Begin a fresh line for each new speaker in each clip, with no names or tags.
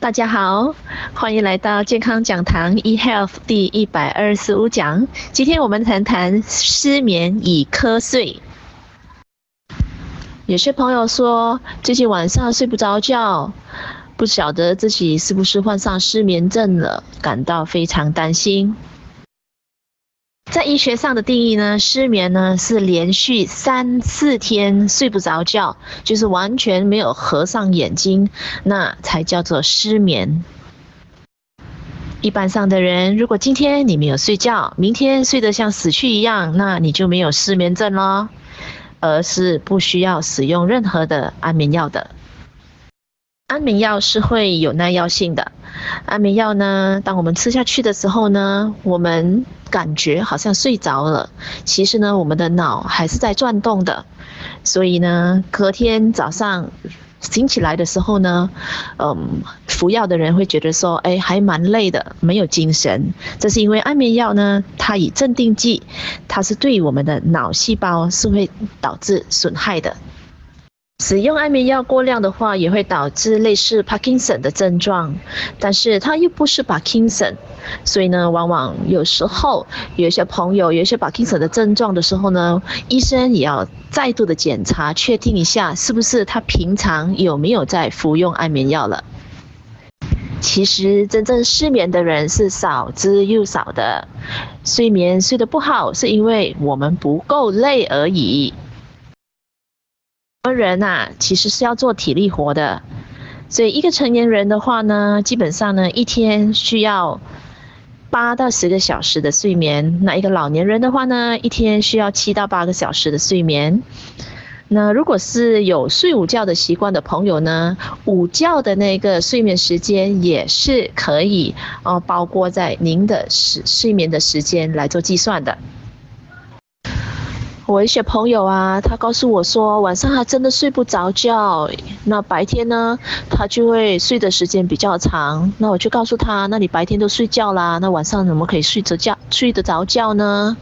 大家好，欢迎来到健康讲堂 eHealth 第一百二十五讲。今天我们谈谈失眠与瞌睡。有些朋友说，最近晚上睡不着觉，不晓得自己是不是患上失眠症了，感到非常担心。在医学上的定义呢，失眠呢是连续三四天睡不着觉，就是完全没有合上眼睛，那才叫做失眠。一般上的人，如果今天你没有睡觉，明天睡得像死去一样，那你就没有失眠症咯，而是不需要使用任何的安眠药的。安眠药是会有耐药性的。安眠药呢，当我们吃下去的时候呢，我们感觉好像睡着了，其实呢，我们的脑还是在转动的。所以呢，隔天早上醒起来的时候呢，嗯，服药的人会觉得说，哎，还蛮累的，没有精神。这是因为安眠药呢，它以镇定剂，它是对我们的脑细胞是会导致损害的。使用安眠药过量的话，也会导致类似帕金森的症状，但是它又不是帕金森，所以呢，往往有时候有一些朋友有一些帕金森的症状的时候呢，医生也要再度的检查，确定一下是不是他平常有没有在服用安眠药了。其实真正失眠的人是少之又少的，睡眠睡得不好是因为我们不够累而已。人呐，其实是要做体力活的，所以一个成年人的话呢，基本上呢，一天需要八到十个小时的睡眠。那一个老年人的话呢，一天需要七到八个小时的睡眠。那如果是有睡午觉的习惯的朋友呢，午觉的那个睡眠时间也是可以哦，包括在您的睡睡眠的时间来做计算的。我一些朋友啊，他告诉我说，晚上还真的睡不着觉，那白天呢，他就会睡的时间比较长。那我就告诉他，那你白天都睡觉啦，那晚上怎么可以睡着觉，睡得着觉呢？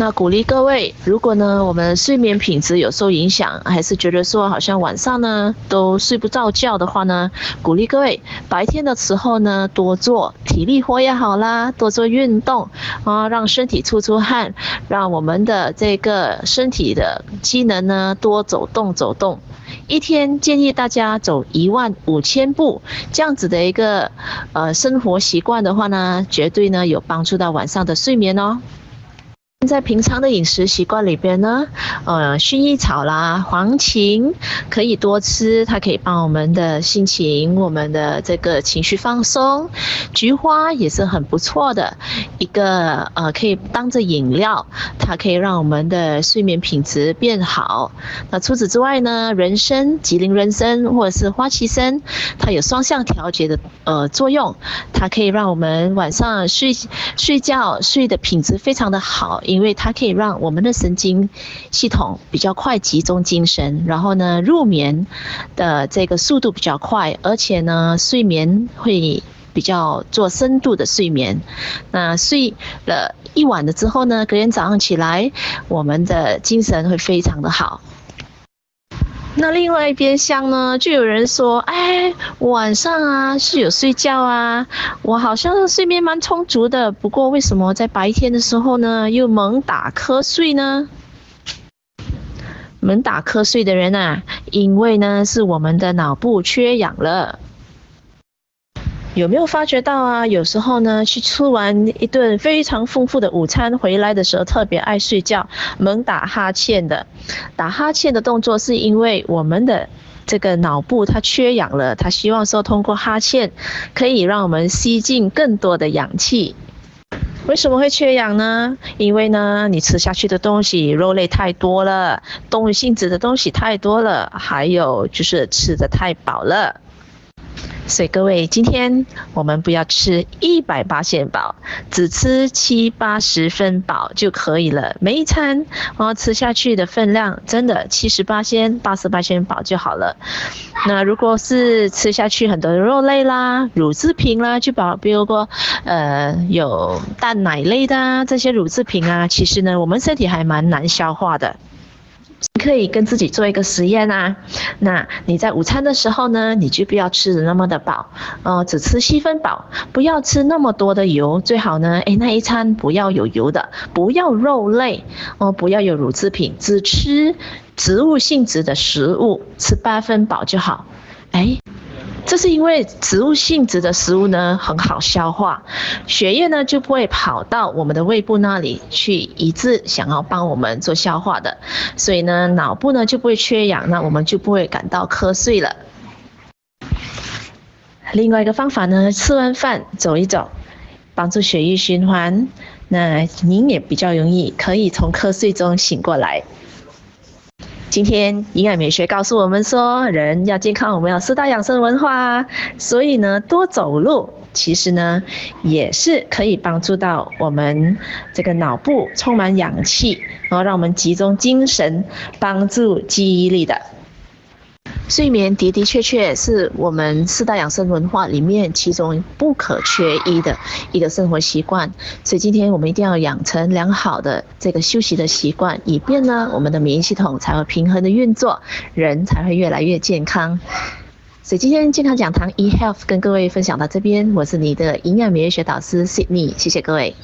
那鼓励各位，如果呢，我们睡眠品质有受影响，还是觉得说好像晚上呢都睡不着觉的话呢，鼓励各位白天的时候呢多做体力活也好啦，多做运动啊，让身体出出汗，让我们的这个身体的机能呢多走动走动。一天建议大家走一万五千步，这样子的一个呃生活习惯的话呢，绝对呢有帮助到晚上的睡眠哦。在平常的饮食习惯里边呢，呃，薰衣草啦、黄芩可以多吃，它可以帮我们的心情、我们的这个情绪放松。菊花也是很不错的一个，呃，可以当着饮料，它可以让我们的睡眠品质变好。那除此之外呢，人参、吉林人参或者是花旗参，它有双向调节的呃作用，它可以让我们晚上睡睡觉睡的品质非常的好。因为它可以让我们的神经系统比较快集中精神，然后呢，入眠的这个速度比较快，而且呢，睡眠会比较做深度的睡眠。那睡了一晚了之后呢，隔天早上起来，我们的精神会非常的好。那另外一边厢呢，就有人说，哎，晚上啊是有睡觉啊，我好像睡眠蛮充足的，不过为什么在白天的时候呢，又猛打瞌睡呢？猛打瞌睡的人啊，因为呢是我们的脑部缺氧了。有没有发觉到啊？有时候呢，去吃完一顿非常丰富的午餐回来的时候，特别爱睡觉，猛打哈欠的。打哈欠的动作是因为我们的这个脑部它缺氧了，它希望说通过哈欠可以让我们吸进更多的氧气。为什么会缺氧呢？因为呢，你吃下去的东西肉类太多了，动物性质的东西太多了，还有就是吃的太饱了。所以各位，今天我们不要吃一百八仙饱，只吃七八十分饱就可以了。每一餐我要吃下去的分量，真的七十八仙、八十八仙饱就好了。那如果是吃下去很多的肉类啦、乳制品啦，就把比如说呃有蛋奶类的啊，这些乳制品啊，其实呢，我们身体还蛮难消化的。可以跟自己做一个实验啊，那你在午餐的时候呢，你就不要吃的那么的饱，呃，只吃七分饱，不要吃那么多的油，最好呢，诶，那一餐不要有油的，不要肉类，哦、呃，不要有乳制品，只吃植物性质的食物，吃八分饱就好，诶。这是因为植物性质的食物呢，很好消化，血液呢就不会跑到我们的胃部那里去，一直想要帮我们做消化的，所以呢脑部呢就不会缺氧，那我们就不会感到瞌睡了。另外一个方法呢，吃完饭走一走，帮助血液循环，那您也比较容易可以从瞌睡中醒过来。今天营养美学告诉我们说，人要健康，我们要四大养生文化，所以呢，多走路其实呢，也是可以帮助到我们这个脑部充满氧气，然后让我们集中精神，帮助记忆力的。睡眠的的确确是我们四大养生文化里面其中不可缺一的一个生活习惯，所以今天我们一定要养成良好的这个休息的习惯，以便呢我们的免疫系统才会平衡的运作，人才会越来越健康。所以今天健康讲堂 eHealth 跟各位分享到这边，我是你的营养免疫学导师 Sydney，谢谢各位。